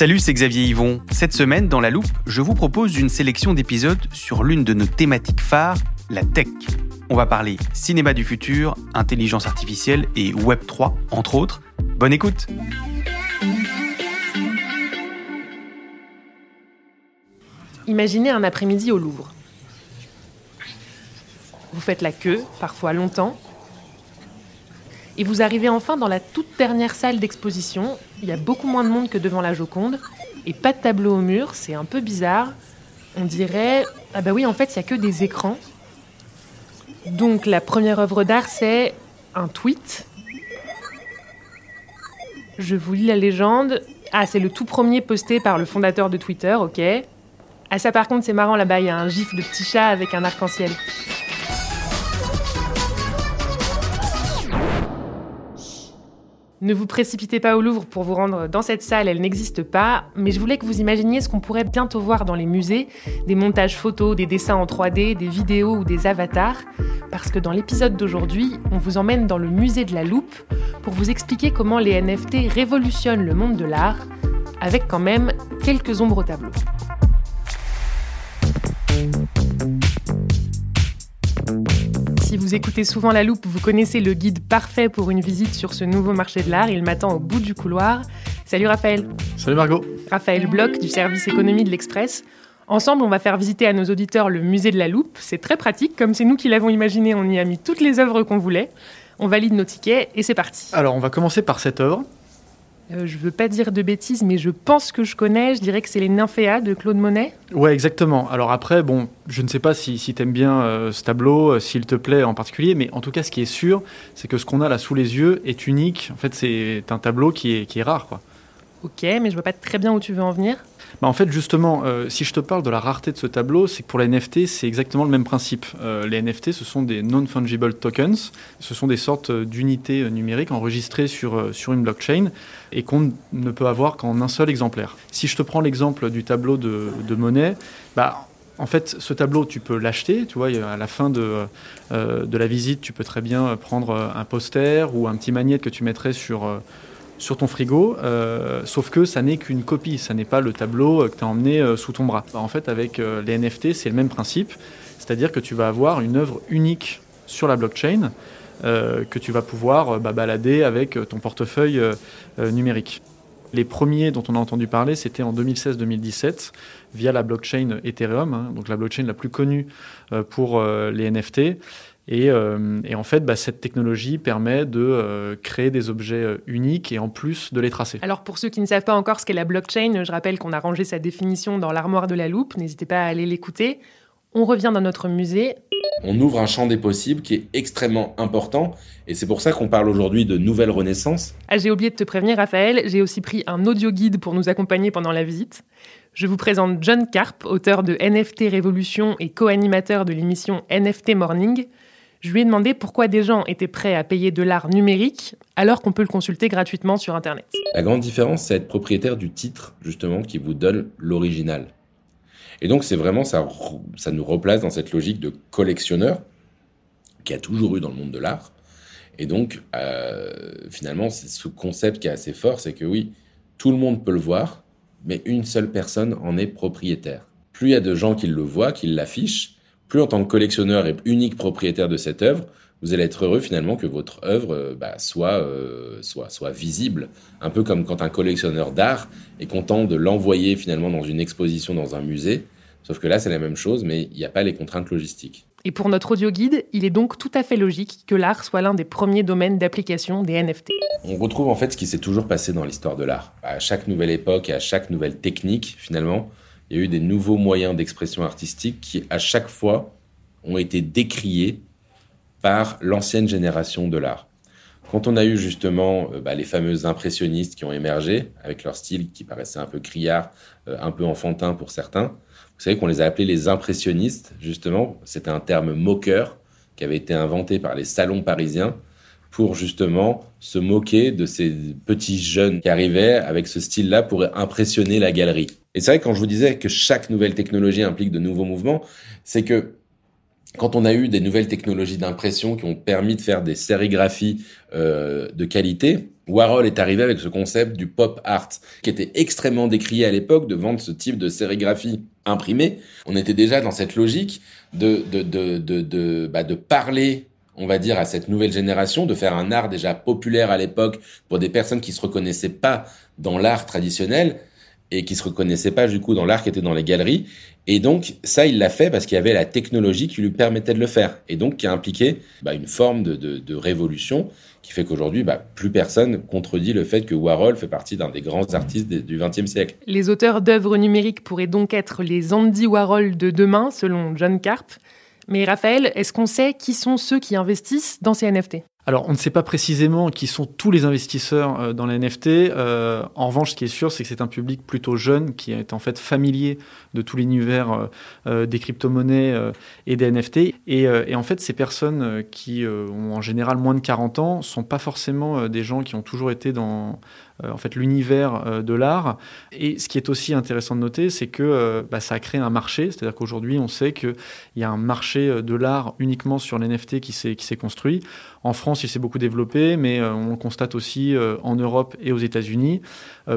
Salut, c'est Xavier Yvon. Cette semaine, dans La Loupe, je vous propose une sélection d'épisodes sur l'une de nos thématiques phares, la tech. On va parler cinéma du futur, intelligence artificielle et Web 3, entre autres. Bonne écoute Imaginez un après-midi au Louvre. Vous faites la queue, parfois longtemps, et vous arrivez enfin dans la toute dernière salle d'exposition. Il y a beaucoup moins de monde que devant la Joconde, et pas de tableau au mur, c'est un peu bizarre. On dirait, ah bah oui, en fait, il y a que des écrans. Donc la première œuvre d'art, c'est un tweet. Je vous lis la légende. Ah, c'est le tout premier posté par le fondateur de Twitter, ok. Ah ça par contre c'est marrant là-bas, il y a un gif de petit chat avec un arc-en-ciel. Ne vous précipitez pas au Louvre pour vous rendre dans cette salle, elle n'existe pas, mais je voulais que vous imaginiez ce qu'on pourrait bientôt voir dans les musées, des montages photos, des dessins en 3D, des vidéos ou des avatars, parce que dans l'épisode d'aujourd'hui, on vous emmène dans le musée de la loupe pour vous expliquer comment les NFT révolutionnent le monde de l'art, avec quand même quelques ombres au tableau. Si vous écoutez souvent La Loupe, vous connaissez le guide parfait pour une visite sur ce nouveau marché de l'art. Il m'attend au bout du couloir. Salut Raphaël. Salut Margot. Raphaël Bloch du service économie de l'Express. Ensemble, on va faire visiter à nos auditeurs le musée de la Loupe. C'est très pratique, comme c'est nous qui l'avons imaginé, on y a mis toutes les œuvres qu'on voulait. On valide nos tickets et c'est parti. Alors, on va commencer par cette œuvre. Euh, je veux pas dire de bêtises, mais je pense que je connais. Je dirais que c'est les Nymphéas de Claude Monet. Ouais, exactement. Alors après, bon, je ne sais pas si, si tu aimes bien euh, ce tableau, euh, s'il te plaît en particulier, mais en tout cas, ce qui est sûr, c'est que ce qu'on a là sous les yeux est unique. En fait, c'est un tableau qui est, qui est rare, quoi. Ok, mais je vois pas très bien où tu veux en venir. Bah, en fait, justement, euh, si je te parle de la rareté de ce tableau, c'est que pour les NFT, c'est exactement le même principe. Euh, les NFT, ce sont des non-fungible tokens. Ce sont des sortes d'unités numériques enregistrées sur, euh, sur une blockchain et qu'on ne peut avoir qu'en un seul exemplaire. Si je te prends l'exemple du tableau de, de Monet, bah, en fait, ce tableau, tu peux l'acheter. Tu vois, à la fin de, euh, de la visite, tu peux très bien prendre un poster ou un petit magnète que tu mettrais sur, euh, sur ton frigo. euh, sauf que ça n'est qu'une copie. Ça n'est pas le tableau que tu as emmené euh, sous ton bras. Bah, en fait, avec euh, les NFT, c'est le même principe. C'est-à-dire que tu vas avoir une œuvre unique sur la blockchain euh, que tu vas pouvoir euh, bah, balader avec euh, ton portefeuille euh, euh, numérique. Les premiers dont on a entendu parler, c'était en 2016-2017 via la blockchain Ethereum, hein, donc la blockchain la plus connue euh, pour euh, les NFT. Et, euh, et en fait, bah, cette technologie permet de euh, créer des objets euh, uniques et en plus de les tracer. Alors pour ceux qui ne savent pas encore ce qu'est la blockchain, je rappelle qu'on a rangé sa définition dans l'armoire de la loupe. N'hésitez pas à aller l'écouter. On revient dans notre musée. On ouvre un champ des possibles qui est extrêmement important et c'est pour ça qu'on parle aujourd'hui de nouvelle renaissance. Ah, j'ai oublié de te prévenir, Raphaël, j'ai aussi pris un audio guide pour nous accompagner pendant la visite. Je vous présente John Carp, auteur de NFT Révolution et co-animateur de l'émission NFT Morning. Je lui ai demandé pourquoi des gens étaient prêts à payer de l'art numérique alors qu'on peut le consulter gratuitement sur Internet. La grande différence, c'est être propriétaire du titre, justement, qui vous donne l'original. Et donc, c'est vraiment, ça, nous replace dans cette logique de collectionneur qui a toujours eu dans le monde de l'art. Et donc, euh, finalement, c'est ce concept qui est assez fort, c'est que oui, tout le monde peut le voir, mais une seule personne en est propriétaire. Plus il y a de gens qui le voient, qui l'affichent, plus en tant que collectionneur et unique propriétaire de cette œuvre, vous allez être heureux finalement que votre œuvre euh, bah, soit, euh, soit, soit visible. Un peu comme quand un collectionneur d'art est content de l'envoyer finalement dans une exposition dans un musée. Sauf que là, c'est la même chose, mais il n'y a pas les contraintes logistiques. Et pour notre audio guide, il est donc tout à fait logique que l'art soit l'un des premiers domaines d'application des NFT. On retrouve en fait ce qui s'est toujours passé dans l'histoire de l'art. À chaque nouvelle époque et à chaque nouvelle technique, finalement, il y a eu des nouveaux moyens d'expression artistique qui, à chaque fois, ont été décriés par l'ancienne génération de l'art. Quand on a eu justement euh, bah, les fameux impressionnistes qui ont émergé, avec leur style qui paraissait un peu criard, euh, un peu enfantin pour certains, vous savez qu'on les a appelés les impressionnistes, justement, c'était un terme moqueur qui avait été inventé par les salons parisiens pour justement se moquer de ces petits jeunes qui arrivaient avec ce style-là pour impressionner la galerie. Et c'est vrai quand je vous disais que chaque nouvelle technologie implique de nouveaux mouvements, c'est que quand on a eu des nouvelles technologies d'impression qui ont permis de faire des sérigraphies euh, de qualité, Warhol est arrivé avec ce concept du pop art, qui était extrêmement décrié à l'époque de vendre ce type de sérigraphie imprimée. On était déjà dans cette logique de, de, de, de, bah, de parler on va dire, à cette nouvelle génération, de faire un art déjà populaire à l'époque pour des personnes qui se reconnaissaient pas dans l'art traditionnel et qui se reconnaissaient pas du coup dans l'art qui était dans les galeries. Et donc ça, il l'a fait parce qu'il y avait la technologie qui lui permettait de le faire et donc qui a impliqué bah, une forme de, révolution qui fait qu'aujourd'hui, bah, plus personne contredit le fait que Warhol fait partie d'un des grands artistes du XXe siècle. Les auteurs d'œuvres numériques pourraient donc être les Andy Warhol de demain, selon John Carp. Mais Raphaël, est-ce qu'on sait qui sont ceux qui investissent dans ces NFT alors, on ne sait pas précisément qui sont tous les investisseurs euh, dans les NFT. Euh, en revanche, ce qui est sûr, c'est que c'est un public plutôt jeune qui est en fait familier de tout l'univers euh, des crypto-monnaies et des NFT. Et, en fait, ces personnes qui ont en général moins de 40 ans sont pas forcément des gens qui ont toujours été dans en fait l'univers de l'art. Et ce qui est aussi intéressant de noter, c'est que bah, ça a créé un marché. C'est-à-dire qu'aujourd'hui, on sait qu'il y a un marché de l'art uniquement sur qui s'est qui s'est construit. En France, il s'est beaucoup développé, mais on le constate aussi en Europe et aux États-Unis.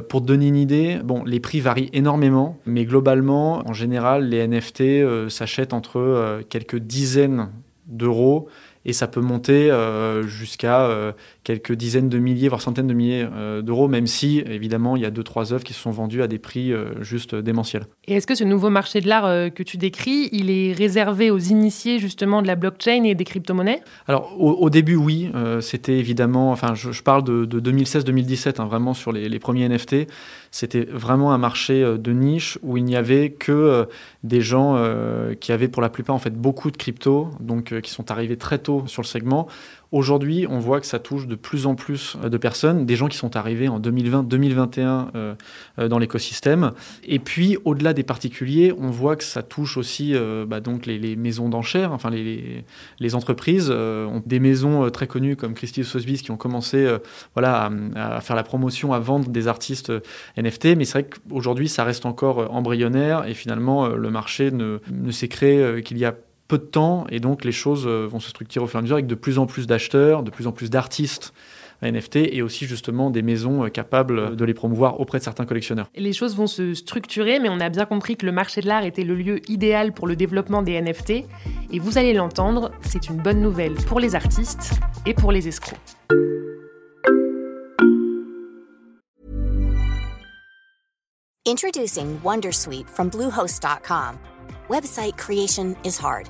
pour te donner une idée, les prix varient énormément, mais globalement, en général, les NFT s'achètent entre quelques dizaines d'euros et ça peut monter euh, jusqu'à euh, quelques dizaines de milliers, voire centaines de milliers euh, d'euros, même si, évidemment, il y a deux, trois œuvres qui se sont vendues à des prix juste démentiels. Et est-ce que ce nouveau marché de l'art que tu décris, il est réservé aux initiés justement de la blockchain et des crypto-monnaies? Alors, au, début, oui. C'était évidemment, enfin, je, parle de, 2016-2017, hein, vraiment sur les, les premiers NFT. C'était vraiment un marché de niche où il n'y avait que des gens qui avaient pour la plupart, en fait, beaucoup de crypto, donc qui sont arrivés très tôt sur le segment. Aujourd'hui, on voit que ça touche de plus en plus euh, de personnes, des gens qui sont arrivés en 2020-2021 euh, euh, dans l'écosystème. Et puis, au-delà des particuliers, on voit que ça touche aussi bah, donc les, maisons d'enchères, enfin les, entreprises. des maisons très connues comme Christie Sotheby's qui ont commencé voilà, à, faire la promotion, à vendre des artistes NFT. Mais c'est vrai qu'aujourd'hui, ça reste encore embryonnaire et finalement, le marché ne, ne s'est créé qu'il y a peu de temps et donc les choses euh, vont se structurer au fur et à mesure avec de plus en plus d'acheteurs, de plus en plus d'artistes NFT et aussi justement des maisons euh, capables de les promouvoir auprès de certains collectionneurs. Les choses vont se structurer, mais on a bien compris que le marché de l'art était le lieu idéal pour le développement des NFT. Et vous allez l'entendre, c'est une bonne nouvelle pour les artistes et pour les escrocs. Introducing Wondersuite from Bluehost.com. Website creation is hard,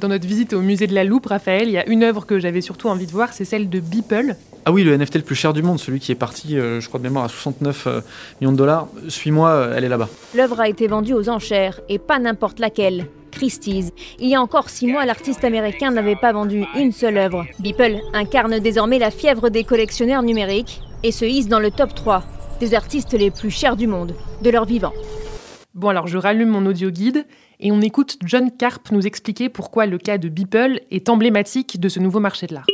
dans notre visite au musée de la Loupe, Raphaël, il y a une œuvre que j'avais surtout envie de voir, c'est celle de Beeple. Ah oui, le NFT le plus cher du monde, celui qui est parti, euh, je crois de mémoire, à 69 euh, millions de dollars. Suis-moi, elle est là-bas. L'œuvre a été vendue aux enchères, et pas n'importe laquelle. Christie's. Il y a encore six mois, l'artiste américain n'avait pas vendu une seule œuvre. Beeple incarne désormais la fièvre des collectionneurs numériques et se hisse dans le top 3 des artistes les plus chers du monde, de leur vivant. Bon alors je rallume mon audio guide et on écoute John Carp nous expliquer pourquoi le cas de Beeple est emblématique de ce nouveau marché de l'art.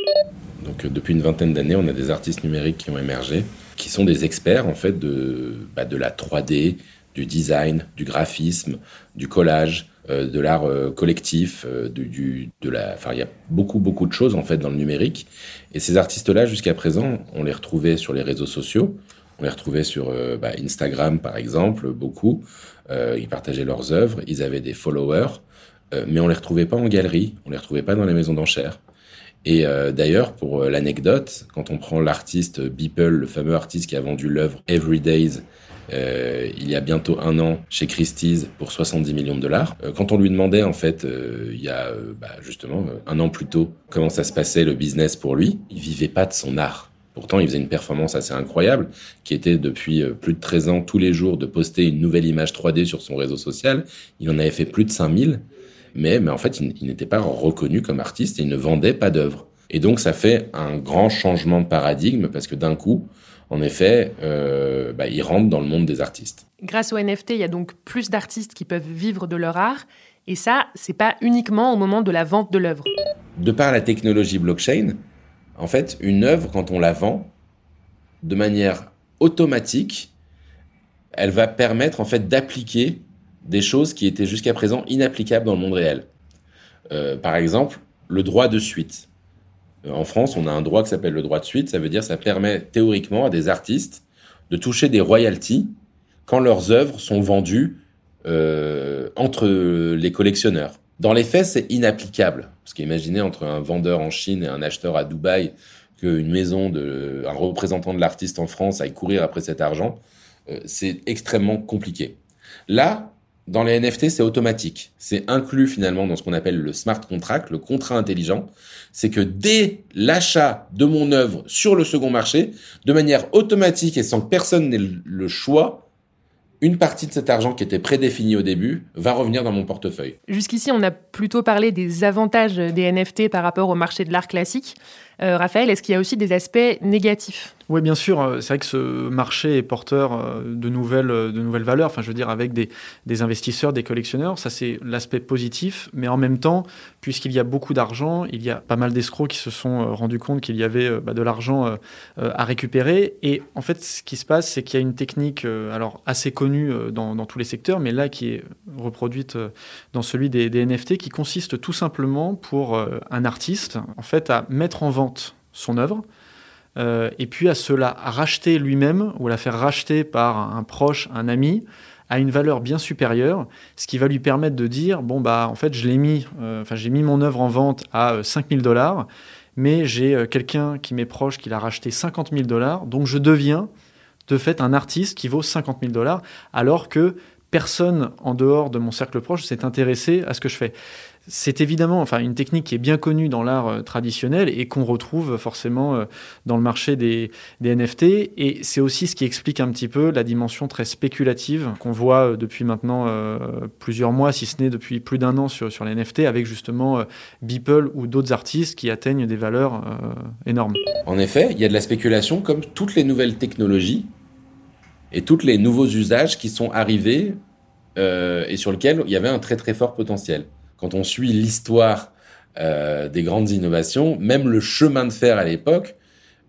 Donc, euh, depuis une vingtaine d'années, on a des artistes numériques qui ont émergé, qui sont des experts en fait de, bah, de la 3D, du design, du graphisme, du collage, euh, de l'art euh, collectif, de la, enfin il y a beaucoup beaucoup de choses en fait dans le numérique. Et ces artistes-là, jusqu'à présent, on les retrouvait sur les réseaux sociaux, On les retrouvait sur bah, Instagram, par exemple, beaucoup. ils partageaient leurs œuvres, ils avaient des followers, mais on les retrouvait pas en galerie, on les retrouvait pas dans les maisons d'enchères. Et d'ailleurs, pour l'anecdote, quand on prend l'artiste Beeple, le fameux artiste qui a vendu l'œuvre Every Days euh, il y a bientôt un an chez Christie's pour 70 millions de dollars. Euh, quand on lui demandait en fait, euh, il y a bah, justement un an plus tôt, comment ça se passait le business pour lui, il vivait pas de son art. Pourtant, il faisait une performance assez incroyable, qui était depuis plus de 13 ans tous les jours de poster une nouvelle image 3D sur son réseau social. Il en avait fait plus de 5000, mais, mais en fait, il, il n'était pas reconnu comme artiste et il ne vendait pas d'œuvres. Et donc, ça fait un grand changement de paradigme parce que d'un coup, en effet, euh, bah, ils rentrent dans le monde des artistes. Grâce au NFT, il y a donc plus d'artistes qui peuvent vivre de leur art. Et ça, c'est pas uniquement au moment de la vente de l'œuvre. De par la technologie blockchain, en fait, une œuvre, quand on la vend, de manière automatique, elle va permettre en fait d'appliquer des choses qui étaient jusqu'à présent inapplicables dans le monde réel. Euh, par exemple, le droit de suite. Euh, en France, on a un droit qui s'appelle le droit de suite. Ça veut dire ça permet théoriquement à des artistes de toucher des royalties quand leurs œuvres sont vendues euh, entre les collectionneurs. Dans les faits, c'est inapplicable. Parce qu'imaginez entre un vendeur en Chine et un acheteur à Dubaï qu'une maison de, un représentant de l'artiste en France aille courir après cet argent, euh, c'est extrêmement compliqué. Là, dans les NFT, c'est automatique. C'est inclus finalement dans ce qu'on appelle le smart contract, le contrat intelligent. C'est que dès l'achat de mon œuvre sur le second marché, de manière automatique et sans que personne n'ait le choix, une partie de cet argent qui était prédéfini au début va revenir dans mon portefeuille. Jusqu'ici, on a plutôt parlé des avantages des NFT par rapport au marché de l'art classique. Euh, Raphaël, est-ce qu'il y a aussi des aspects négatifs? Oui, bien sûr. Euh, c'est vrai que ce marché est porteur euh, de nouvelles, de nouvelles valeurs. Enfin, je veux dire, avec des, des investisseurs, des collectionneurs. Ça, c'est l'aspect positif. Mais en même temps, puisqu'il y a beaucoup d'argent, il y a pas mal d'escrocs qui se sont rendus compte qu'il y avait bah, de l'argent à récupérer. Et en fait, ce qui se passe, c'est qu'il y a une technique alors assez connue dans, dans, tous les secteurs, mais là qui est reproduite dans celui des, des NFT, qui consiste tout simplement pour un artiste, en fait, à mettre en vente son œuvre euh, et puis à se la racheter lui-même ou la faire racheter par un proche, un ami, à une valeur bien supérieure, ce qui va lui permettre de dire bon bah en fait je l'ai mis, euh, enfin j'ai mis mon œuvre en vente à 5000 euh, dollars, mais j'ai quelqu'un qui m'est proche qui l'a racheté 50 000 dollars, donc je deviens de fait un artiste qui vaut 50 000 dollars, alors que personne en dehors de mon cercle proche s'est intéressé à ce que je fais. C'est évidemment enfin, une technique qui est bien connue dans l'art euh, traditionnel et qu'on retrouve forcément euh, dans le marché des, NFT. Et c'est aussi ce qui explique un petit peu la dimension très spéculative qu'on voit euh, depuis maintenant plusieurs mois, si ce n'est depuis plus d'un an sur, sur les NFT, avec justement Beeple ou d'autres artistes qui atteignent des valeurs énormes. En effet, il y a de la spéculation comme toutes les nouvelles technologies et tous les nouveaux usages qui sont arrivés et sur lesquels il y avait un très très fort potentiel quand on suit l'histoire euh, des grandes innovations, même le chemin de fer à l'époque,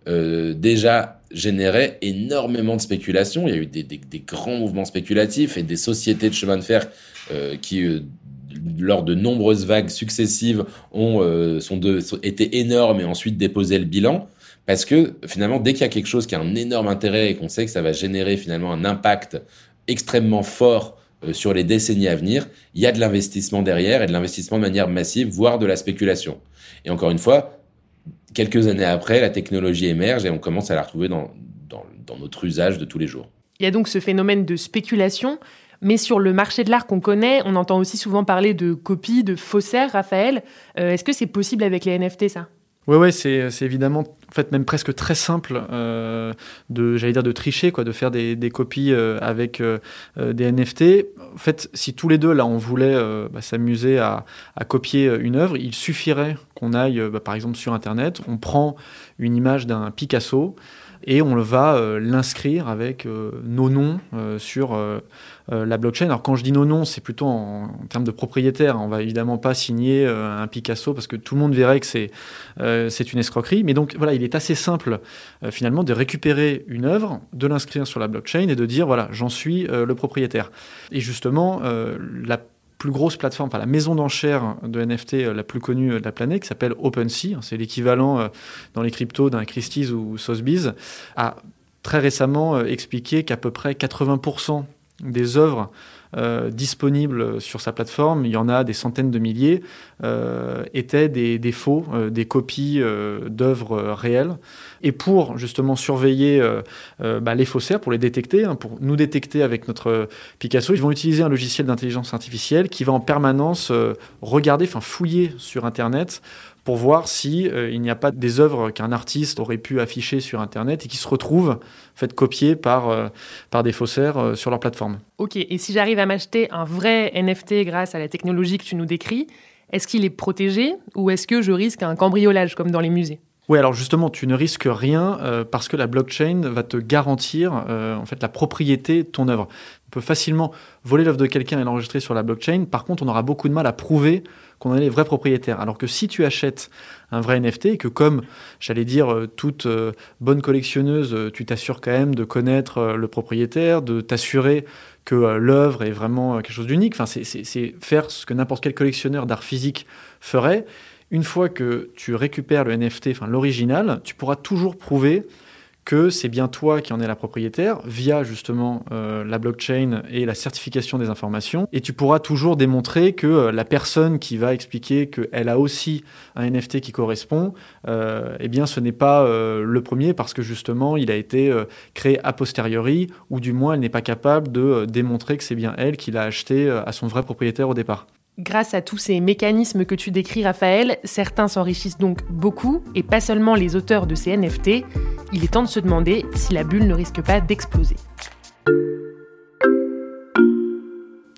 euh, déjà générait énormément de spéculation. Il y a eu des, grands mouvements spéculatifs et des sociétés de chemin de fer euh, qui, lors de nombreuses vagues successives, ont sont été énormes et ensuite déposé le bilan. Parce que finalement, dès qu'il y a quelque chose qui a un énorme intérêt et qu'on sait que ça va générer finalement un impact extrêmement fort sur les décennies à venir, il y a de l'investissement derrière et de l'investissement de manière massive, voire de la spéculation. Et encore une fois, quelques années après, la technologie émerge et on commence à la retrouver dans, dans, notre usage de tous les jours. Il y a donc ce phénomène de spéculation, mais sur le marché de l'art qu'on connaît, on entend aussi souvent parler de copies, de faussaires, Raphaël. Euh, est-ce que c'est possible avec les NFT, ça? Oui, ouais, c'est évidemment, en fait, même presque très simple euh, de, j'allais dire, de tricher, quoi, de faire des, des copies euh, avec euh, des NFT. En fait, si tous les deux, là, on voulait bah, s'amuser à, à, copier une œuvre, il suffirait qu'on aille, bah, par exemple, sur Internet, on prend une image d'un Picasso, et on va euh, l'inscrire avec euh, nos noms euh, sur la blockchain. Alors quand je dis nos noms, c'est plutôt en, termes de propriétaire. On va évidemment pas signer un Picasso parce que tout le monde verrait que c'est c'est une escroquerie. Mais donc voilà, il est assez simple finalement de récupérer une œuvre, de l'inscrire sur la blockchain et de dire voilà, j'en suis le propriétaire. Et justement, la plus grosse plateforme, enfin la maison d'enchères de NFT euh, la plus connue de la planète, qui s'appelle OpenSea, c'est l'équivalent euh, dans les cryptos d'un Christie's ou Sotheby's, a très récemment expliqué qu'à peu près 80% des œuvres euh, disponibles sur sa plateforme, il y en a des centaines de milliers, euh, étaient des, faux, euh, des copies d'œuvres réelles. Et pour justement surveiller bah, les faussaires, pour les détecter, hein, pour nous détecter avec notre Picasso, ils vont utiliser un logiciel d'intelligence artificielle qui va en permanence regarder, enfin fouiller sur Internet pour voir si euh, il n'y a pas des œuvres qu'un artiste aurait pu afficher sur Internet et qui se retrouvent faites copier par, euh, par des faussaires euh, sur leur plateforme. Ok, et si j'arrive à m'acheter un vrai NFT grâce à la technologie que tu nous décris, est-ce qu'il est protégé ou est-ce que je risque un cambriolage comme dans les musées? Oui, alors justement, tu ne risques rien parce que la blockchain va te garantir en fait la propriété de ton œuvre. On peut facilement voler l'œuvre de quelqu'un et l'enregistrer sur la blockchain. Par contre, on aura beaucoup de mal à prouver qu'on est les vrais propriétaires. Alors que si tu achètes un vrai NFT et que comme, j'allais dire, euh, toute euh, bonne collectionneuse, euh, tu t'assures quand même de connaître le propriétaire, de t'assurer que l'œuvre est vraiment quelque chose d'unique. Enfin, c'est faire ce que n'importe quel collectionneur d'art physique ferait. Une fois que tu récupères le NFT, l'original, tu pourras toujours prouver que c'est bien toi qui en es la propriétaire via justement euh, la blockchain et la certification des informations. Et tu pourras toujours démontrer que euh, la personne qui va expliquer qu'elle a aussi un NFT qui correspond, euh, eh bien ce n'est pas le premier parce que justement il a été créé a posteriori ou du moins elle n'est pas capable de démontrer que c'est bien elle qui l'a acheté à son vrai propriétaire au départ. Grâce à tous ces mécanismes que tu décris, Raphaël, certains s'enrichissent donc beaucoup, et pas seulement les auteurs de ces NFT. Il est temps de se demander si la bulle ne risque pas d'exploser.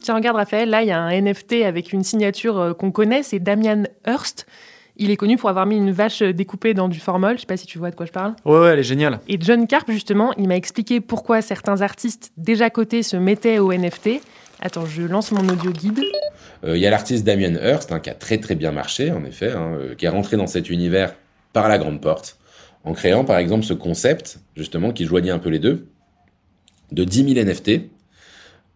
Tiens, regarde Raphaël, là il y a un NFT avec une signature euh, qu'on connaît, c'est Damian Hurst. Il est connu pour avoir mis une vache découpée dans du formol. Je sais pas si tu vois de quoi je parle. Ouais, ouais, elle est géniale. Et John Carp, justement, il m'a expliqué pourquoi certains artistes déjà cotés se mettaient au NFT. Attends, je lance mon audio guide. Euh, il y a l'artiste Damien Hirst, hein, qui a très très bien marché, en effet, hein, euh, qui est rentré dans cet univers par la grande porte, en créant par exemple ce concept, justement, qui joignait un peu les deux, de 10 000 NFT,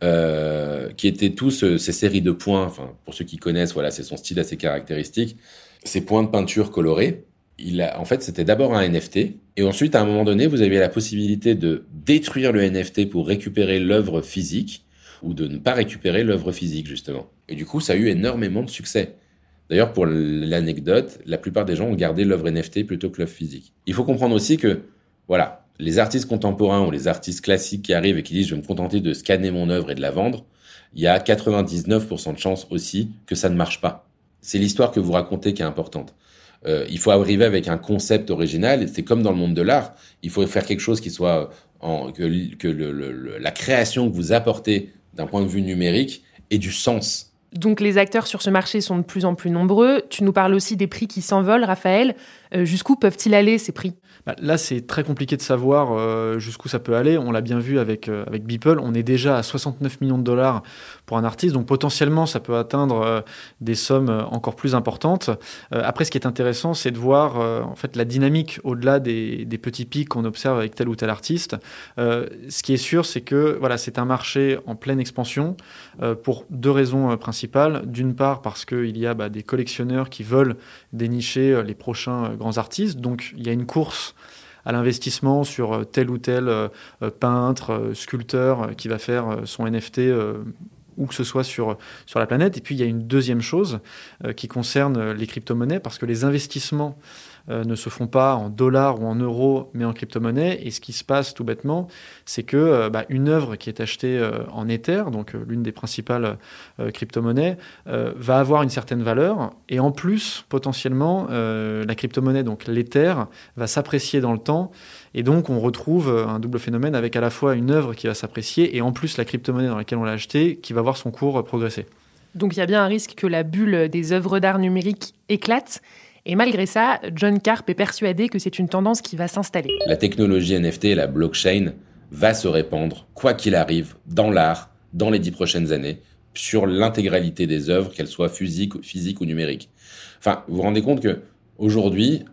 euh, qui étaient tous ces séries de points, enfin, pour ceux qui connaissent, voilà, c'est son style assez caractéristique, ces points de peinture colorés. Il en fait, c'était d'abord un NFT, et ensuite, à un moment donné, vous aviez la possibilité de détruire le NFT pour récupérer l'œuvre physique, ou de ne pas récupérer l'œuvre physique, justement. Et du coup, ça a eu énormément de succès. D'ailleurs, pour l'anecdote, la plupart des gens ont gardé l'œuvre NFT plutôt que l'œuvre physique. Il faut comprendre aussi que, voilà, les artistes contemporains ou les artistes classiques qui arrivent et qui disent je vais me contenter de scanner mon œuvre et de la vendre, il y a 99% de chances aussi que ça ne marche pas. C'est l'histoire que vous racontez qui est importante. Euh, il faut arriver avec un concept original. C'est comme dans le monde de l'art. Il faut faire quelque chose qui soit que, la création que vous apportez d'un point de vue numérique ait du sens. Donc les acteurs sur ce marché sont de plus en plus nombreux. Tu nous parles aussi des prix qui s'envolent, Raphaël. Euh, jusqu'où peuvent-ils aller ces prix? Bah, là, c'est très compliqué de savoir euh, jusqu'où ça peut aller. On l'a bien vu avec, euh, avec Beeple. On est déjà à 69 millions de dollars pour un artiste. Donc potentiellement, ça peut atteindre euh, des sommes encore plus importantes. après, ce qui est intéressant, c'est de voir en fait la dynamique au-delà des, des, petits pics qu'on observe avec tel ou tel artiste. ce qui est sûr, c'est que voilà, c'est un marché en pleine expansion pour deux raisons principales. D'une part, parce qu'il y a bah, des collectionneurs qui veulent dénicher les prochains grands artistes. Donc, il y a une course à l'investissement sur euh, tel ou tel euh, euh, peintre, sculpteur qui va faire son NFT où que ce soit sur, sur la planète. Et puis il y a une deuxième chose qui concerne les crypto-monnaies, parce que les investissements euh, ne se font pas en dollars ou en euros, mais en crypto-monnaie. Et ce qui se passe tout bêtement, c'est que euh, bah, une œuvre qui est achetée euh, en Ether, donc l'une des principales crypto-monnaies, va avoir une certaine valeur. Et en plus, potentiellement, la crypto-monnaie, donc l'Ether, va s'apprécier dans le temps. Et donc, on retrouve un double phénomène avec à la fois une œuvre qui va s'apprécier et en plus la crypto-monnaie dans laquelle on l'a achetée qui va voir son cours progresser. Donc, il y a bien un risque que la bulle des œuvres d'art numérique éclate. Et malgré ça, John Carp est persuadé que c'est une tendance qui va s'installer. La technologie NFT et la blockchain va se répandre, quoi qu'il arrive, dans l'art, dans les dix prochaines années, sur l'intégralité des œuvres, qu'elles soient physiques, physiques ou numériques. Enfin, vous vous rendez compte que aujourd'hui,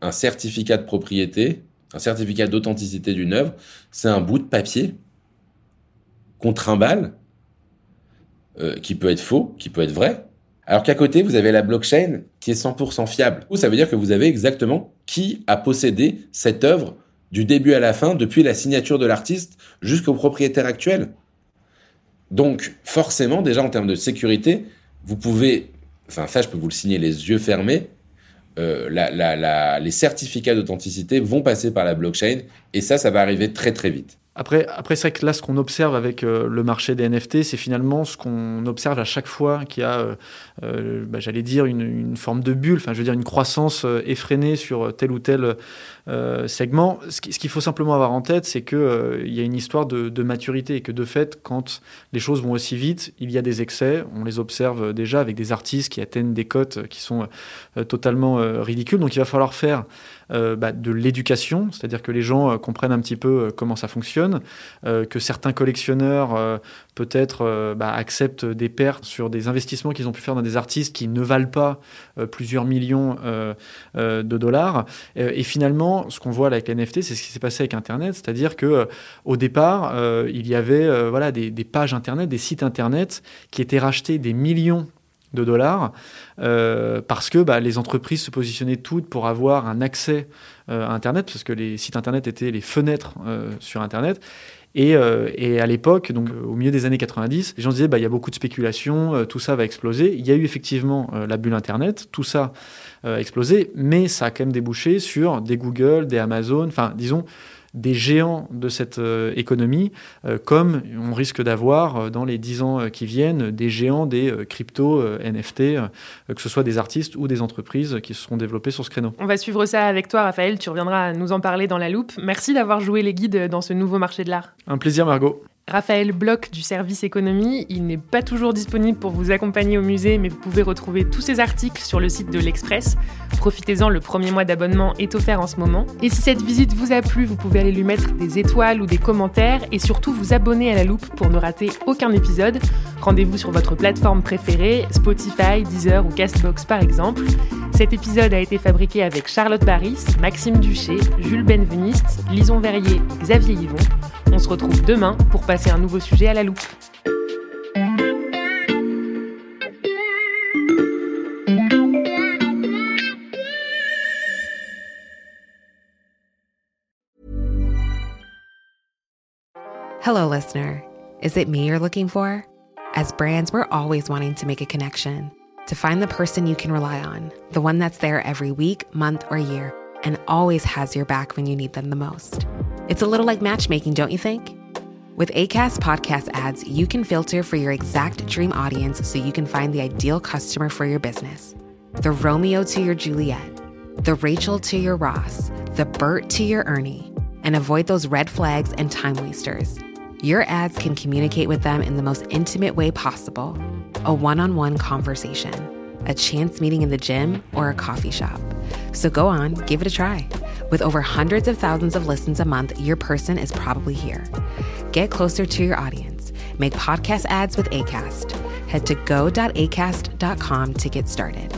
un certificat de propriété, un certificat d'authenticité d'une œuvre, c'est un bout de papier qu'on trimballe, euh, qui peut être faux, qui peut être vrai, alors qu'à côté, vous avez la blockchain qui est 100% fiable. Ça veut dire que vous avez exactement qui a possédé cette œuvre du début à la fin, depuis la signature de l'artiste jusqu'au propriétaire actuel. Donc, forcément, déjà en termes de sécurité, vous pouvez, enfin ça, je peux vous le signer les yeux fermés, euh, les certificats d'authenticité vont passer par la blockchain et ça, ça va arriver très très vite. Après, après c'est que là, ce qu'on observe avec euh, le marché des NFT, c'est finalement ce qu'on observe à chaque fois qu'il y a, euh, euh, bah, j'allais dire, une, forme de bulle, enfin, je veux dire, une croissance effrénée sur tel ou tel segment. Ce qu'il faut simplement avoir en tête, c'est qu'il il y a une histoire de, maturité et que de fait, quand les choses vont aussi vite, il y a des excès. On les observe déjà avec des artistes qui atteignent des cotes qui sont totalement ridicules. Donc, il va falloir faire euh, bah, de l'éducation, c'est-à-dire que les gens euh, comprennent un petit peu euh, comment ça fonctionne, que certains collectionneurs peut-être bah, acceptent des pertes sur des investissements qu'ils ont pu faire dans des artistes qui ne valent pas plusieurs millions de dollars. et finalement, ce qu'on voit avec NFT, c'est ce qui s'est passé avec Internet, c'est-à-dire que au départ, il y avait voilà des, pages Internet, des sites Internet qui étaient rachetés des millions de dollars, euh, parce que bah, les entreprises se positionnaient toutes pour avoir un accès euh, à Internet, parce que les sites Internet étaient les fenêtres euh, sur Internet. Et, et à l'époque, donc au milieu des années 90, les gens disaient bah, il y a beaucoup de spéculation, tout ça va exploser. Il y a eu effectivement la bulle Internet, tout ça a explosé, mais ça a quand même débouché sur des Google, des Amazon, enfin disons des géants de cette euh, économie, euh, comme on risque d'avoir euh, dans les dix ans qui viennent des géants des crypto NFT, que ce soit des artistes ou des entreprises qui se seront développés sur ce créneau. On va suivre ça avec toi, Raphaël. Tu reviendras nous en parler dans la loupe. Merci d'avoir joué les guides dans ce nouveau marché de l'art. Un plaisir, Margot. Raphaël Bloch du service économie. Il n'est pas toujours disponible pour vous accompagner au musée, mais vous pouvez retrouver tous ses articles sur le site de l'Express. Profitez-en, le premier mois d'abonnement est offert en ce moment. Et si cette visite vous a plu, vous pouvez aller lui mettre des étoiles ou des commentaires et surtout vous abonner à la loupe pour ne rater aucun épisode. Rendez-vous sur votre plateforme préférée, Spotify, Deezer ou Castbox par exemple. Cet épisode a été fabriqué avec Charlotte Baris, Maxime Duché, Jules Benveniste, Lison Verrier Xavier Yvon. On se retrouve demain pour passer un nouveau sujet à la loupe. Hello, listener. Is it me you're looking for? As brands, we're always wanting to make a connection, to find the person you can rely on, the one that's there every week, month, or year, and always has your back when you need them the most. It's a little like matchmaking, don't you think? With ACAST podcast ads, you can filter for your exact dream audience so you can find the ideal customer for your business. The Romeo to your Juliet, the Rachel to your Ross, the Bert to your Ernie, and avoid those red flags and time wasters. Your ads can communicate with them in the most intimate way possible a one on one conversation, a chance meeting in the gym, or a coffee shop. So go on, give it a try. With over hundreds of thousands of listens a month, your person is probably here. Get closer to your audience. Make podcast ads with ACAST. Head to go.acast.com to get started.